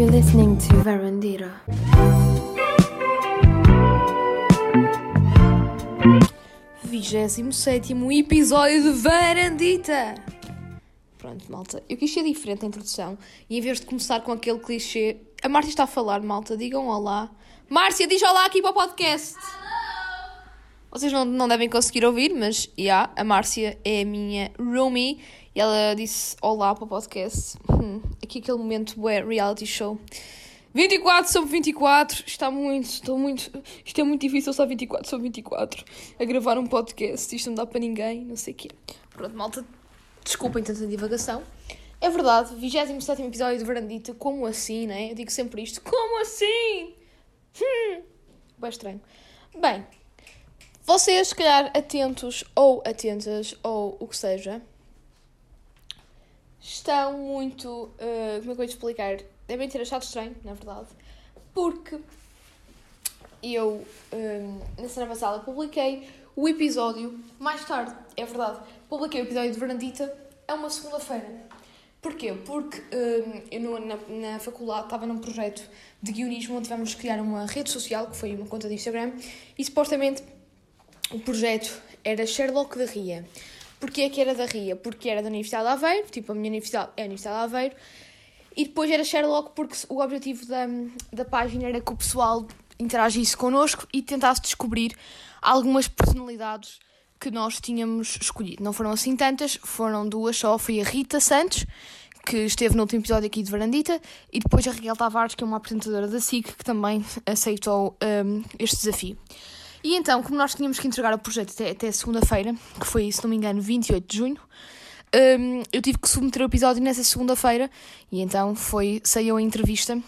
You're listening to Verandira. Vigésimo sétimo episódio de Varandita! Pronto, malta. Eu quis ser diferente na introdução e em vez de começar com aquele clichê. A Márcia está a falar, malta. Digam olá. Márcia, diz olá aqui para o podcast! Vocês não, não devem conseguir ouvir, mas já, yeah, a Márcia é a minha roomie e ela disse olá para o podcast. Hum, aqui aquele momento é reality show. 24 sobre 24, está muito, estou muito, isto é muito difícil só 24 sobre 24 a gravar um podcast, isto não dá para ninguém, não sei o quê. Pronto, malta, desculpem tanta divagação. É verdade, 27 episódio de Verandita, como assim, né? Eu digo sempre isto, como assim? Hum, bem estranho. Bem, vocês, se calhar, atentos ou atentas, ou o que seja, estão muito. Uh, como é que eu vou explicar? Devem ter achado estranho, na verdade, porque eu, um, na semana passada, publiquei o episódio mais tarde, é verdade. Publiquei o episódio de Verandita a uma segunda-feira. Porquê? Porque um, eu no, na, na faculdade estava num projeto de guionismo onde tivemos que criar uma rede social, que foi uma conta de Instagram, e supostamente o projeto era Sherlock da Ria. Porquê que era da Ria? Porque era da Universidade de Aveiro, tipo, a minha universidade é a Universidade de Aveiro, e depois era Sherlock porque o objetivo da, da página era que o pessoal interagisse connosco e tentasse descobrir algumas personalidades que nós tínhamos escolhido. Não foram assim tantas, foram duas só, foi a Rita Santos, que esteve no último episódio aqui de Varandita, e depois a Raquel Tavares, que é uma apresentadora da SIC, que também aceitou um, este desafio. E então, como nós tínhamos que entregar o projeto até, até segunda-feira, que foi, se não me engano, 28 de junho, um, eu tive que submeter o episódio nessa segunda-feira e então foi, saiu a entrevista.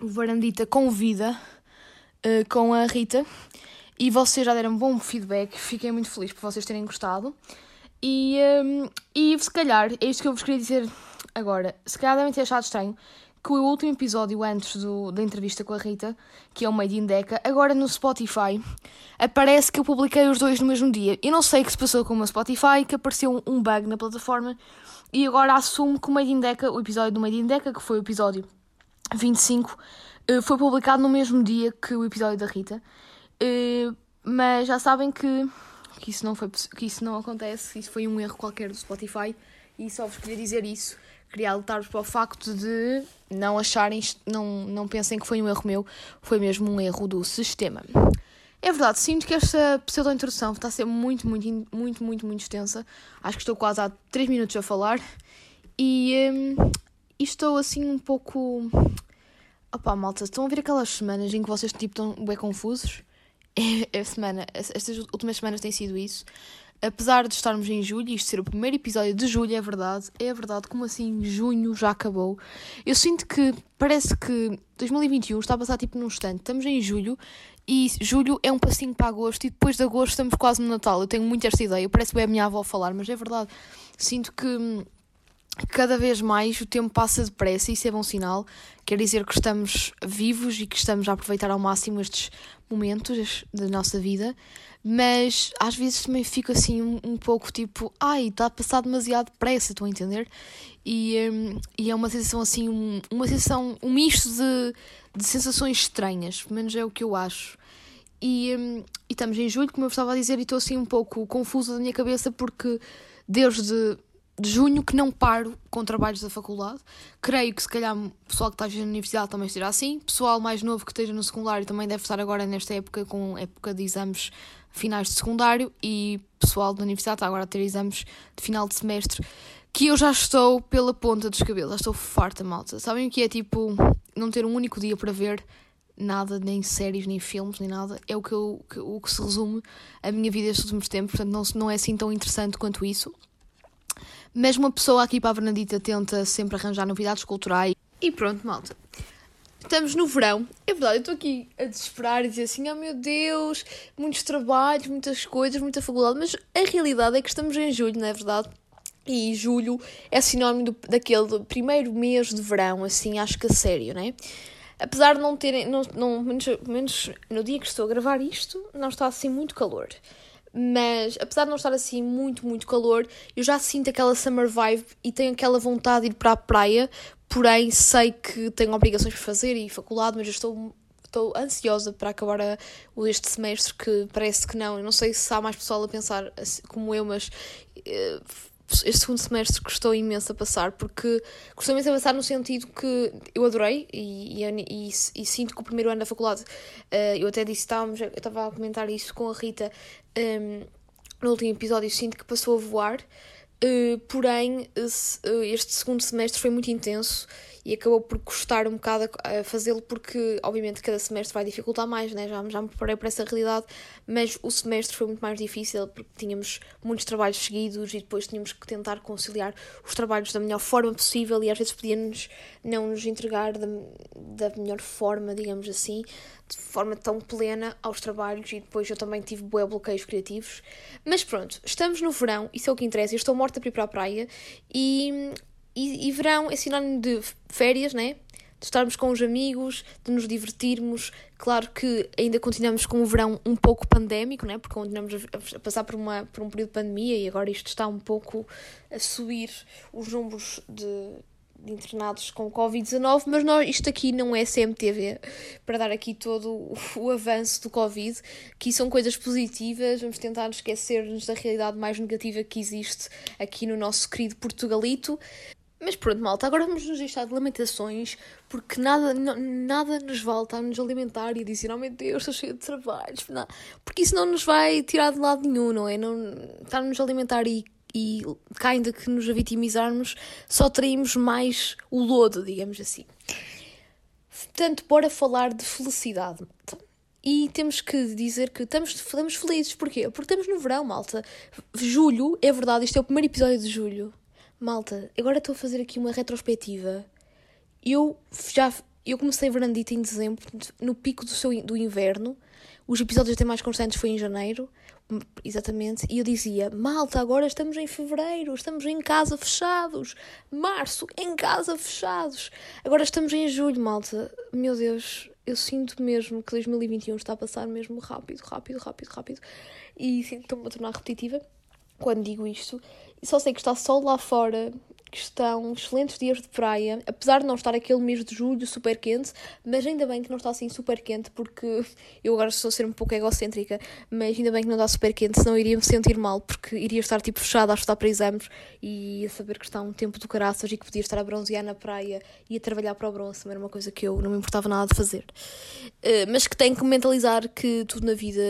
O Varandita convida uh, com a Rita e vocês já deram bom feedback. Fiquei muito feliz por vocês terem gostado. E, um, e se calhar, é isto que eu vos queria dizer agora. Se calhar devem ter achado estranho que o último episódio antes do, da entrevista com a Rita, que é o Made in Deca, agora no Spotify, aparece que eu publiquei os dois no mesmo dia. Eu não sei o que se passou com o meu Spotify, que apareceu um bug na plataforma, e agora assumo que o Made in Deca, o episódio do Made in Deca, que foi o episódio 25, eh, foi publicado no mesmo dia que o episódio da Rita. Eh, mas já sabem que, que, isso não foi, que isso não acontece, isso foi um erro qualquer do Spotify, e só vos queria dizer isso queria alertar-vos para o facto de não acharem, não, não pensem que foi um erro meu, foi mesmo um erro do sistema. É verdade, sinto que esta pseudo-introdução está a ser muito, muito, muito, muito, muito extensa. Acho que estou quase há 3 minutos a falar e, um, e estou assim um pouco. Opá, malta, estão a ver aquelas semanas em que vocês tipo, estão bem confusos? É, é semana, estas últimas semanas têm sido isso apesar de estarmos em julho, isto ser o primeiro episódio de julho, é verdade, é verdade, como assim junho já acabou? Eu sinto que parece que 2021 está a passar tipo num instante. Estamos em julho e julho é um passinho para agosto e depois de agosto estamos quase no Natal. Eu tenho muito esta ideia, parece bem a minha avó falar, mas é verdade. Sinto que cada vez mais o tempo passa depressa e isso é bom sinal. Quer dizer que estamos vivos e que estamos a aproveitar ao máximo estes momentos da nossa vida mas às vezes também fico assim um, um pouco tipo, ai, está a passar demasiado depressa, estão a entender? E, um, e é uma sensação assim, um, uma sensação, um misto de, de sensações estranhas, pelo menos é o que eu acho. E, um, e estamos em julho, como eu estava a dizer, e estou assim um pouco confusa da minha cabeça porque desde de junho que não paro com trabalhos da faculdade. Creio que se calhar o pessoal que está na universidade também esteja assim. Pessoal mais novo que esteja no secundário também deve estar agora nesta época com época de exames finais de secundário e pessoal da universidade está agora a ter exames de final de semestre que eu já estou pela ponta dos cabelos, já estou farta, malta. Sabem o que é tipo não ter um único dia para ver nada, nem séries, nem filmes, nem nada. É o que, eu, o que se resume a minha vida estes últimos tempos, portanto não, não é assim tão interessante quanto isso. Mas uma pessoa aqui para a Bernadita tenta sempre arranjar novidades culturais. E pronto, malta. Estamos no verão. É verdade, eu estou aqui a desesperar e dizer assim: oh meu Deus, muitos trabalhos, muitas coisas, muita faculdade. Mas a realidade é que estamos em julho, não é verdade? E julho é sinónimo do, daquele primeiro mês de verão, assim, acho que a sério, né? Apesar de não terem, não, não, menos, menos no dia que estou a gravar isto, não está assim muito calor. Mas apesar de não estar assim muito, muito calor, eu já sinto aquela summer vibe e tenho aquela vontade de ir para a praia porém sei que tenho obrigações por fazer e faculdade, mas eu estou estou ansiosa para acabar a, este semestre, que parece que não. Eu não sei se há mais pessoal a pensar assim, como eu, mas uh, este segundo semestre custou imenso a passar, porque custou imenso a passar no sentido que eu adorei e, e, e, e sinto que o primeiro ano da faculdade, uh, eu até disse, estávamos, eu estava a comentar isso com a Rita um, ehm, no último episódio, sinto que passou a voar. Uh, porém, este segundo semestre foi muito intenso e acabou por custar um bocado a, fazê-lo porque, obviamente, cada semestre vai dificultar mais, né? já, já me preparei para essa realidade, mas o semestre foi muito mais difícil porque tínhamos muitos trabalhos seguidos e depois tínhamos que tentar conciliar os trabalhos da melhor forma possível e às vezes podíamos não nos entregar da, da melhor forma, digamos assim, de forma tão plena aos trabalhos e depois eu também tive bué bloqueios criativos. Mas pronto, estamos no verão, isso é o que interessa. Eu estou morta para ir para a praia e e, e verão é sinónimo de férias, né? De estarmos com os amigos, de nos divertirmos. Claro que ainda continuamos com o verão um pouco pandémico, né? Porque continuamos a, passar por, uma, por um período de pandemia e agora isto está um pouco a subir os números de, de internados com Covid-19, mas nós, isto aqui não é CMTV para dar aqui todo o, o, avanço do Covid, que são coisas positivas, vamos tentar esquecer-nos da realidade mais negativa que existe aqui no nosso querido Portugalito. Mas pronto, malta, agora vamos nos deixar de lamentações, porque nada, nada nos vale estar-nos a alimentar e a dizer, oh meu Deus, estou cheio de trabalhos, porque isso não nos vai tirar de lado nenhum, não é? Não, estar-nos a alimentar e, e ainda que nos a vitimizarmos, só traímos mais o lodo, digamos assim. Portanto, bora falar de felicidade, malta. E temos que dizer que estamos, estamos felizes, porquê? Porque estamos no verão, malta. Julho, é verdade, este é o primeiro episódio de julho Malta, agora estou a fazer aqui uma retrospectiva. Eu já eu comecei Verandita em dezembro, no pico do, seu, do inverno. Os episódios até mais constantes foi em janeiro, exatamente. E eu dizia: Malta, agora estamos em fevereiro, estamos em casa fechados. Março, em casa fechados. Agora estamos em julho, malta. Meu Deus, eu sinto mesmo que 2021 está a passar mesmo rápido, rápido, rápido, rápido. E sinto que estou-me a tornar repetitiva quando digo isto. Só sei que está sol lá fora, que estão excelentes dias de praia, apesar de não estar aquele mês de julho super quente, mas ainda bem que não está assim super quente, porque eu agora estou a ser um pouco egocêntrica, mas ainda bem que não está super quente, senão iria me sentir mal, porque iria estar tipo fechada a estudar para exames e ia saber que está um tempo do caraças e que podia estar a bronzear na praia e a trabalhar para o bronze, era uma coisa que eu não me importava nada de fazer. Uh, mas que tenho que mentalizar que tudo na vida,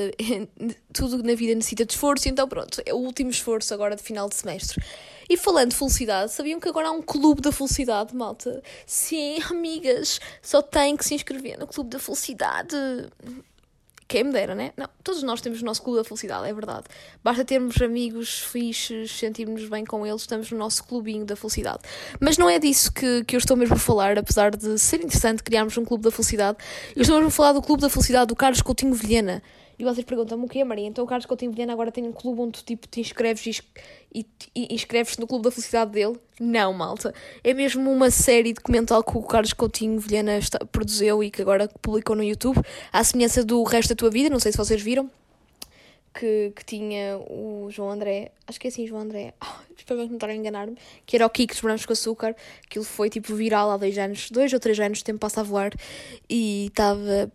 tudo na vida necessita de esforço, então pronto, é o último esforço agora de final de semestre. E falando de felicidade, sabiam que agora há um clube da felicidade, malta? Sim, amigas, só têm que se inscrever no clube da felicidade. Quem me dera, né? Não, todos nós temos o nosso clube da felicidade, é verdade. Basta termos amigos fixes, sentirmos bem com eles, estamos no nosso clubinho da felicidade. Mas não é disso que, que eu estou mesmo a falar, apesar de ser interessante criarmos um clube da felicidade. Eu estou mesmo a falar do clube da felicidade do Carlos Coutinho Vilhena. E vocês perguntam-me o que é, Maria? Então o Carlos Coutinho Vilhena agora tem um clube onde tipo, te inscreves e, e inscreves-te no clube da felicidade dele? Não, malta. É mesmo uma série documental que o Carlos Coutinho Vilhena está, produziu e que agora publicou no YouTube, à semelhança do resto da tua vida, não sei se vocês viram. Que, que tinha o João André, acho que é assim, João André, oh, espero não estar a enganar-me, que era o Kiko dos Brancos com Açúcar, aquilo foi tipo viral há dois anos, dois ou três anos, o tempo passa a voar, e estava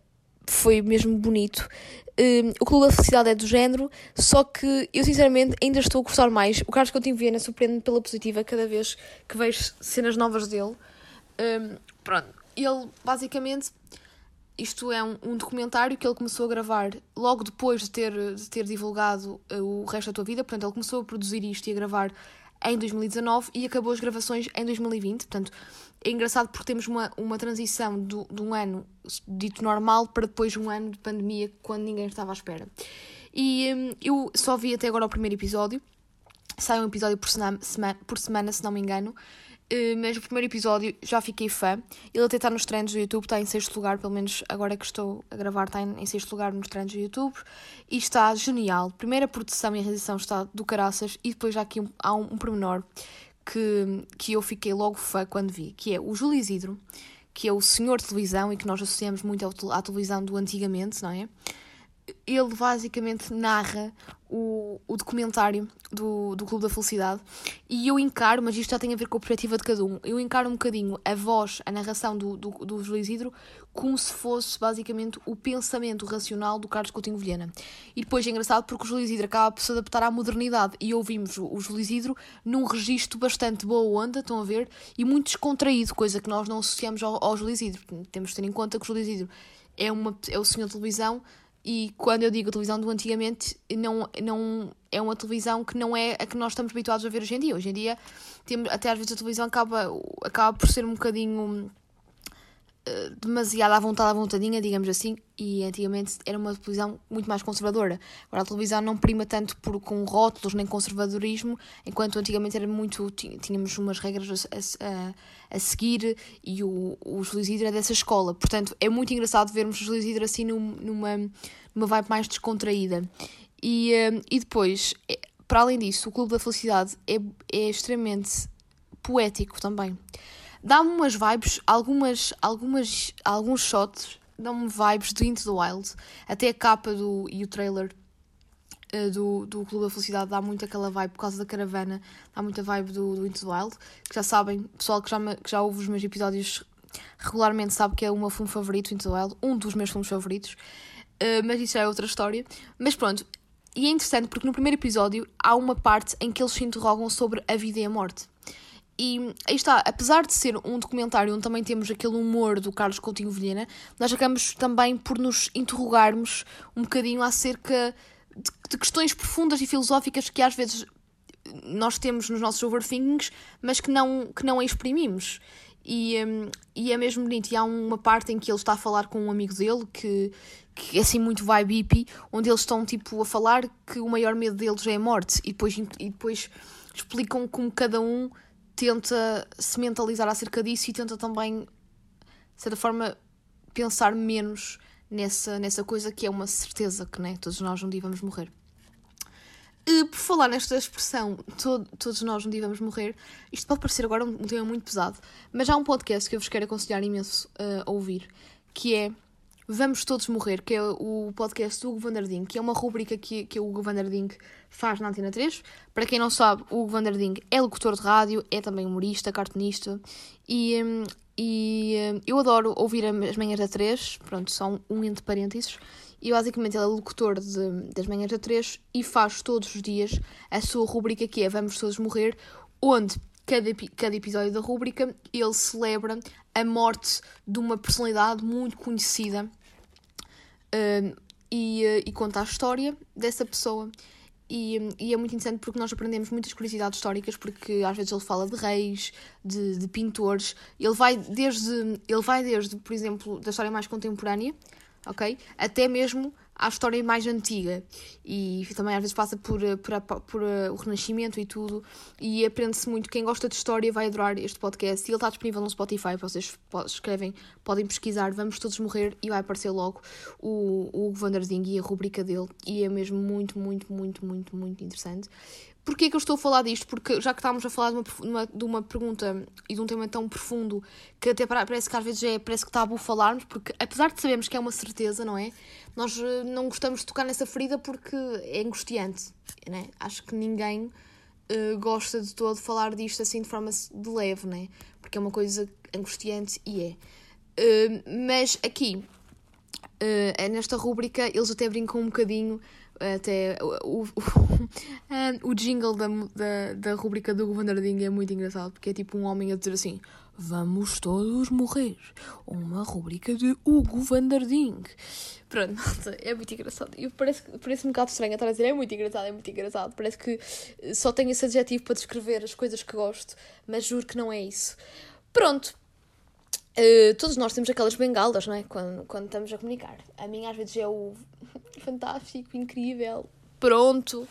foi mesmo bonito. Um, o Clube da Felicidade é do género, só que eu sinceramente ainda estou a gostar mais. O Carlos Coutinho Viena surpreende-me pela positiva cada vez que vejo cenas novas dele. Um, pronto, ele basicamente. Isto é um, um, documentário que ele começou a gravar logo depois de ter, de ter divulgado uh, o resto da tua vida. Portanto, ele começou a produzir isto e a gravar em 2019 e acabou as gravações em 2020. Portanto, é engraçado porque temos uma, uma transição do, de um ano dito normal para depois um ano de pandemia quando ninguém estava à espera. E hum, eu só vi até agora o primeiro episódio. Sai um episódio por, semana, por semana, se não me engano. Uh, mas o primeiro episódio já fiquei fã. Ele até está nos treinos do YouTube, está em sexto lugar, pelo menos agora que estou a gravar, está em, sexto lugar nos treinos do YouTube. E está genial. Primeira produção e realização está do caraças. E depois já aqui um, há um, um pormenor que, que eu fiquei logo fã quando vi, que é o Júlio Isidro, que é o senhor televisão e que nós associamos muito à televisão do antigamente, não é? Ele basicamente narra o, o documentário do, do Clube da Felicidade e eu encaro, mas isto já tem a ver com a perspectiva de cada um, eu encaro um bocadinho a voz, a narração do, do, do Isidro como se fosse basicamente o pensamento racional do Carlos Coutinho Vilhena. E depois é engraçado porque o Júlio Isidro acaba por se adaptar à modernidade e ouvimos o, Júlio Isidro num registro bastante boa onda, estão a ver, e muito descontraído, coisa que nós não associamos ao, ao Júlio Isidro. Temos de ter em conta que o Júlio Isidro é, uma, é o senhor de televisão e quando eu digo televisão do antigamente, não, não é uma televisão que não é a que nós estamos habituados a ver hoje em dia. Hoje em dia, temos, até às vezes a televisão acaba, acaba por ser um bocadinho demasiado à vontade, à vontadinha, digamos assim, e antigamente era uma televisão muito mais conservadora. Agora a televisão não prima tanto por, com rótulos nem conservadorismo, enquanto antigamente era muito. tínhamos umas regras a, a, a seguir e o, o Júlio é dessa escola. Portanto, é muito engraçado vermos o Júlio Isidro assim num, numa, numa vibe mais descontraída. E, um, e depois, é, para além disso, o Clube da Felicidade é, é extremamente poético também. Dá-me umas vibes, algumas, algumas, alguns shots dão-me vibes do Into the Wild. Até a capa do, e o trailer uh, do, do Clube da Felicidade dá muito aquela vibe por causa da caravana, dá muita vibe do, do Into the Wild. Que já sabem, pessoal que já, me, que já ouve os meus episódios regularmente sabe que é o meu filme favorito, Into the Wild, um dos meus filmes favoritos. Uh, mas isso já é outra história. Mas pronto, e é interessante porque no primeiro episódio há uma parte em que eles se interrogam sobre a vida e a morte. E aí está, apesar de ser um documentário onde também temos aquele humor do Carlos Coutinho Vilhena, nós acabamos também por nos interrogarmos um bocadinho acerca de, de questões profundas e filosóficas que às vezes nós temos nos nossos overthinkings, mas que não, que não exprimimos. E, um, e é mesmo bonito. E há uma parte em que ele está a falar com um amigo dele que, que é assim muito vibe hippie, onde eles estão tipo a falar que o maior medo deles é a morte. E depois, e depois explicam como cada um tenta se mentalizar acerca disso e tenta também, de certa forma, pensar menos nessa, nessa coisa que é uma certeza que né, todos nós um dia vamos morrer. E, por falar nesta expressão, todo, todos nós um dia vamos morrer, isto pode parecer agora um, tema muito pesado, mas há um podcast que eu vos quero aconselhar imenso uh, a ouvir, que é Vamos Todos Morrer, que é o podcast do Hugo Vanderding, que é uma rubrica que, que o Hugo Vanderding faz na Antena 3. Para quem não sabe, o Hugo Vanderding é locutor de rádio, é também humorista, cartunista e, hum, e hum, eu adoro ouvir as manhãs da 3, pronto, são um entre parênteses, e basicamente ele é locutor de, das manhãs da 3 e faz todos os dias a sua rubrica que é Vamos Todos Morrer, onde cada, cada episódio da rúbrica, ele celebra a morte de uma personalidade muito conhecida uh, e, uh, e, conta a história dessa pessoa. E, e, é muito interessante porque nós aprendemos muitas curiosidades históricas, porque às vezes ele fala de reis, de, de pintores, ele vai desde, ele vai desde, por exemplo, da história mais contemporânea, ok? Até mesmo à história mais antiga. E também às vezes passa por, eh, por, por, uh, o Renascimento e tudo. E aprende-se muito. Quem gosta de história vai adorar este podcast. E ele está disponível no Spotify, vocês escrevem, podem pesquisar. Vamos Todos Morrer e vai aparecer logo o, o Hugo e a rubrica dele. E é mesmo muito, muito, muito, muito, muito interessante. Porquê que eu estou a falar disto? Porque já que estávamos a falar de uma, de uma pergunta e de um tema tão profundo que até parece que às vezes é, parece que tabu falarmos, porque apesar de sabermos que é uma certeza, não é? Nós eh, não gostamos de tocar nessa ferida porque é angustiante, né? Acho que ninguém uh, gosta de todo falar disto assim de forma de leve, né? Porque é uma coisa angustiante e é. Uh, mas aqui, uh, nesta rúbrica, eles até brincam um bocadinho até o, o, o, jingle da, da, da rubrica do Governardinho é muito engraçado, porque é tipo um homem a dizer assim: Vamos todos morrer. Uma rubrica de Hugo Vandarding. Pronto, é muito engraçado. E parece, parece um bocado estranho estar a dizer, é muito engraçado, é muito engraçado. Parece que só tenho esse adjetivo para descrever as coisas que gosto, mas juro que não é isso. Pronto. Uh, todos nós temos aquelas bengalas, não é? Quando, quando estamos a comunicar. A minha às vezes é o fantástico, incrível, pronto.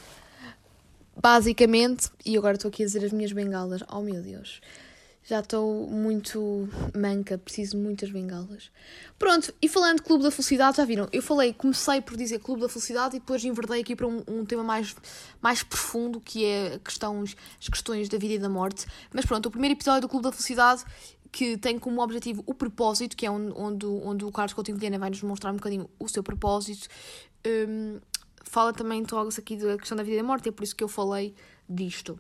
Basicamente, e agora estou aqui a dizer as minhas bengalas. Oh meu Deus, já estou muito manca, preciso de muitas bengalas. Pronto, e falando de Clube da Felicidade, já viram? Eu falei, comecei por dizer Clube da Felicidade e depois enverdei aqui para um, um tema mais, mais profundo que é questões, as questões da vida e da morte. Mas pronto, o primeiro episódio do Clube da Felicidade que tem como objetivo o propósito, que é onde, onde, onde o Carlos Coutinho Vilhena vai nos mostrar um bocadinho o seu propósito, um, fala também Togos aqui da questão da vida e da morte, é por isso que eu falei disto.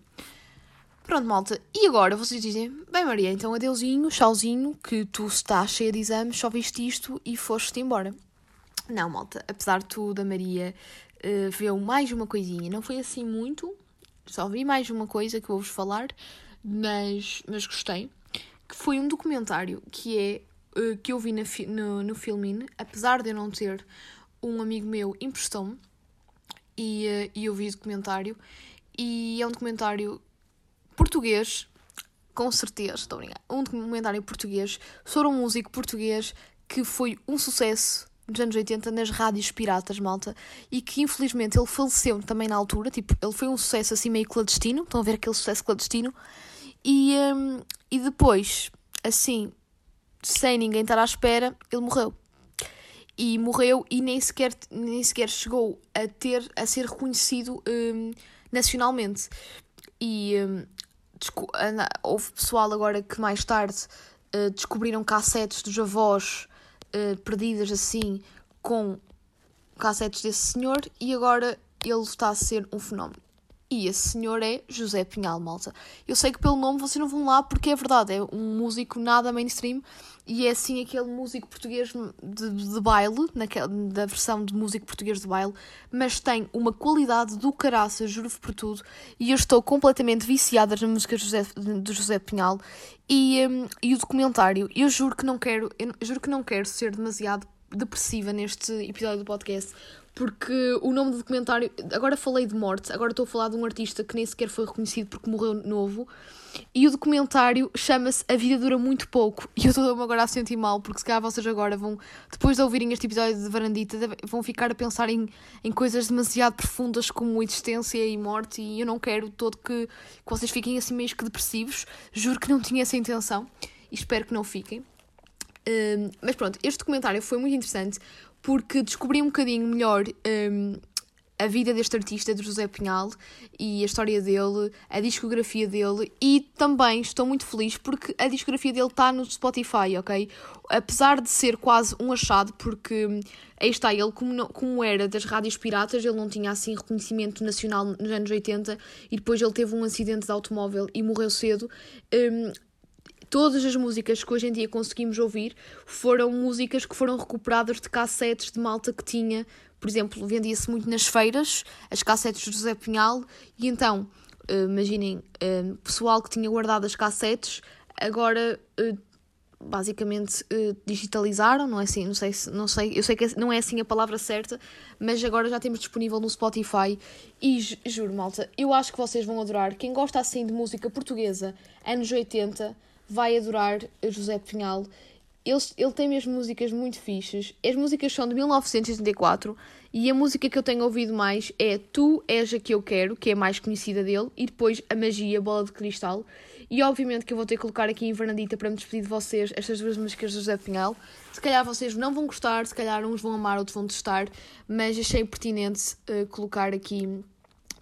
Pronto, malta. E agora vocês dizem, bem Maria, então adeusinho, tchauzinho, que tu estás cheia de exames, só viste isto e foste embora. Não, malta, apesar de tudo, a Maria uh, viu mais uma coisinha. Não foi assim muito, só vi mais uma coisa que vou-vos falar, mas, mas gostei. Foi um documentário que é uh, que eu vi na, no, no Filmin, apesar de eu não ter, um amigo meu emprestou-me. E, uh, e eu vi o documentário. E é um documentário português, com certeza, estou a brincar, um documentário português sobre um músico português que foi um sucesso nos anos 80 nas rádios piratas, malta, e que infelizmente ele faleceu também na altura, tipo, ele foi um sucesso assim meio clandestino, estão a ver aquele sucesso clandestino, e, um, e depois, assim, sem ninguém estar à espera, ele morreu. E morreu e nem sequer, nem sequer chegou a ter a ser reconhecido um, nacionalmente. E um, houve pessoal agora que mais tarde uh, descobriram cassetes dos avós uh, perdidas assim com cassetes desse senhor e agora ele está a ser um fenómeno. E esse senhor é José Pinhal, malta. Eu sei que pelo nome vocês não vão lá porque é verdade, é um músico nada mainstream e é assim aquele músico português de, de baile, naquela, da versão de músico português de baile, mas tem uma qualidade do caraça, juro-vos por tudo, e eu estou completamente viciada na música de José, de José Pinhal e, um, e o documentário. Eu juro que não quero, eu juro que não quero ser demasiado depressiva neste episódio do podcast, porque o nome do documentário. Agora falei de morte, agora estou a falar de um artista que nem sequer foi reconhecido porque morreu novo. E o documentário chama-se A Vida Dura Muito Pouco. E eu estou-me agora a sentir mal, porque se calhar vocês agora vão, depois de ouvirem este episódio de Varandita, vão ficar a pensar em, em coisas demasiado profundas como existência e morte. E eu não quero todo que, que vocês fiquem assim meio que depressivos. Juro que não tinha essa intenção e espero que não fiquem. Um, mas pronto, este documentário foi muito interessante porque descobri um bocadinho melhor um, a vida deste artista, de José Pinhal, e a história dele, a discografia dele, e também estou muito feliz porque a discografia dele está no Spotify, ok? Apesar de ser quase um achado, porque hum, aí está, ele como, não, como era das rádios piratas, ele não tinha assim reconhecimento nacional nos anos 80, e depois ele teve um acidente de automóvel e morreu cedo. Um, todas as músicas que hoje em dia conseguimos ouvir foram músicas que foram recuperadas de cassetes de malta que tinha, por exemplo, vendia-se muito nas feiras, as cassetes de José Pinhal, e então, uh, imaginem, uh, pessoal que tinha guardado as cassetes, agora uh, basicamente digitalizaram, não é assim, não sei, não sei, eu sei que não é assim a palavra certa, mas agora já temos disponível no Spotify. E juro, malta, eu acho que vocês vão adorar. Quem gosta assim de música portuguesa, anos 80, vai adorar José Pinhal. Ele, ele tem mesmo músicas muito fixes. As músicas são de 1984 e a música que eu tenho ouvido mais é Tu És a que eu quero, que é a mais conhecida dele, e depois A Magia, Bola de Cristal. E obviamente que eu vou ter que colocar aqui em Vernadita para me despedir de vocês estas duas músicas de José Pinhal. Se calhar vocês não vão gostar, se calhar uns vão amar, outros vão testar, mas achei pertinente uh, colocar aqui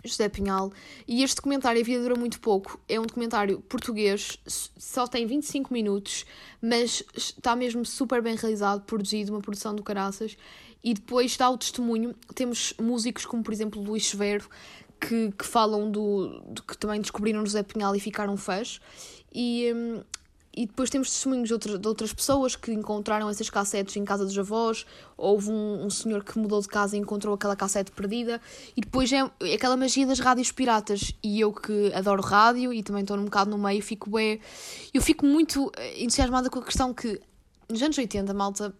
José Pinhal. E este documentário, A Vida Dura Muito Pouco, é um documentário português, só tem 25 minutos, mas está mesmo super bem realizado, produzido, uma produção do caraças. E depois dá o testemunho. Temos músicos como, por exemplo, Luís Severo, que, que falam do, do que também descobriram José Pinhal e ficaram fãs. E, hum, e depois temos testemunhos de, outra, de, outras pessoas que encontraram essas cassetes em casa dos avós. Houve um, um, senhor que mudou de casa e encontrou aquela cassete perdida. E depois é, é aquela magia das rádios piratas. E eu que adoro rádio e também estou um bocado no meio, fico bem. Eu fico muito eh, entusiasmada com a questão que nos anos 80, malta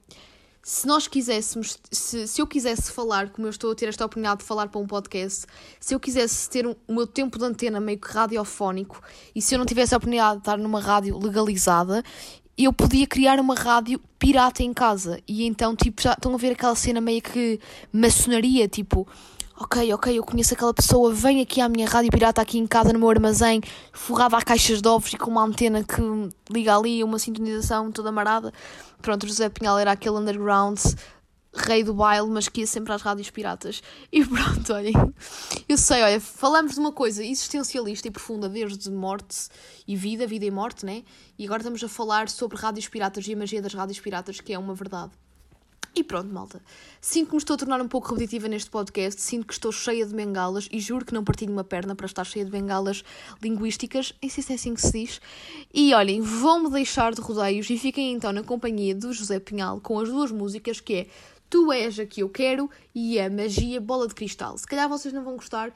se nós quiséssemos, se, se eu quisesse falar, como eu estou a ter esta oportunidade de falar para um podcast, se eu quisesse ter um, o meu tempo de antena meio que radiofónico e se eu não tivesse a oportunidade de estar numa rádio legalizada, eu podia criar uma rádio pirata em casa. E então, tipo, já estão a ver aquela cena meio que maçonaria, tipo, ok, ok, eu conheço aquela pessoa, vem aqui à minha rádio pirata aqui em casa no meu armazém, forrada a caixas de ovos e com uma antena que liga ali, uma sintonização toda marada. Pronto, José Pinhal era aquele underground rei do baile, mas que ia sempre às rádios piratas. E pronto, olhem, eu sei, olha, falamos de uma coisa existencialista e profunda desde morte e vida, vida e morte, né? E agora estamos a falar sobre rádios piratas e a magia das rádios piratas, que é uma verdade. E pronto, malta. Sinto que me estou a tornar um pouco repetitiva neste podcast, sinto que estou cheia de bengalas e juro que não partilho uma perna para estar cheia de bengalas linguísticas, e se é assim que se diz. E olhem, vão-me deixar de rodeios e fiquem então na companhia do José Pinhal com as duas músicas que é Tu és a que eu quero e a Magia Bola de Cristal. Se calhar vocês não vão gostar,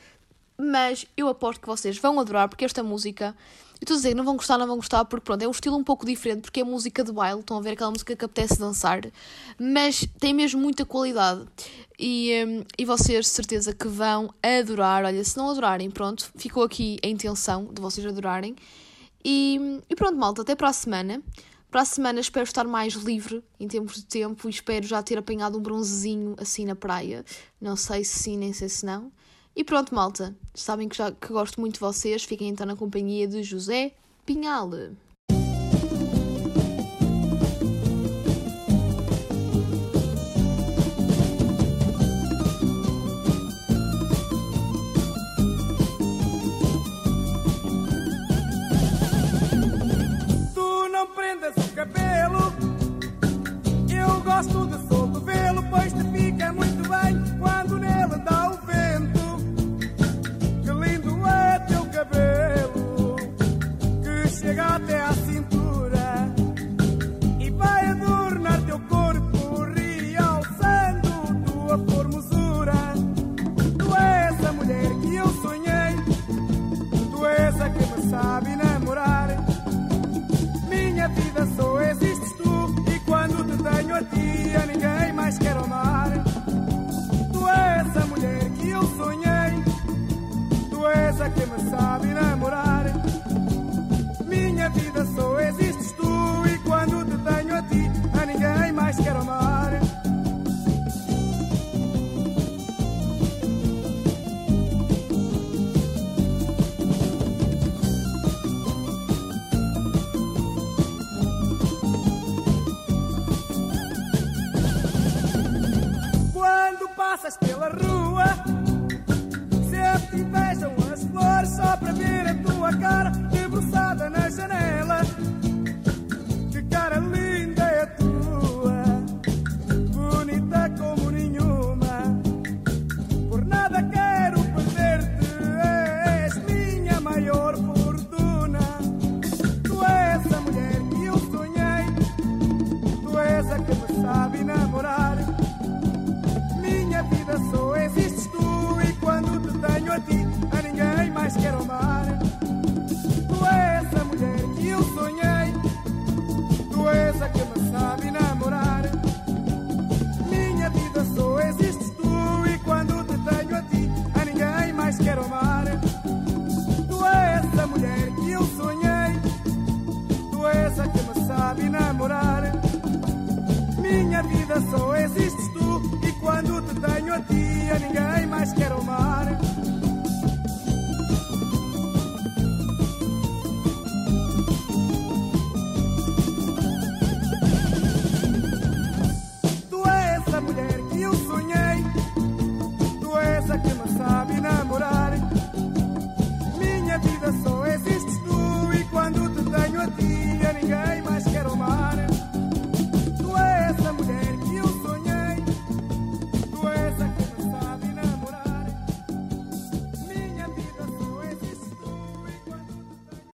mas eu aposto que vocês vão adorar porque esta música eu estou a dizer, não vão gostar, não vão gostar, porque pronto, é um estilo um pouco diferente, porque é música de baile, estão a ver aquela música que apetece dançar, mas tem mesmo muita qualidade. E, um, e vocês, certeza, que vão adorar. Olha, se não adorarem, pronto, ficou aqui a intenção de vocês adorarem. E, e pronto, malta, até para a semana. Para a semana espero estar mais livre em termos de tempo e espero já ter apanhado um bronzezinho assim na praia. Não sei se sim, nem sei se não. E pronto, malta. Sabem que, já, que gosto muito de vocês. Fiquem então na companhia de José Pinhal. Minha vida só existes tu E quando te tenho a ti A ninguém mais quero amar. Tu és a mulher que eu sonhei. Tu és a que me sabe namorar. Minha vida só existes vida só existes tu E quando te tenho a ti A ninguém mais quero amar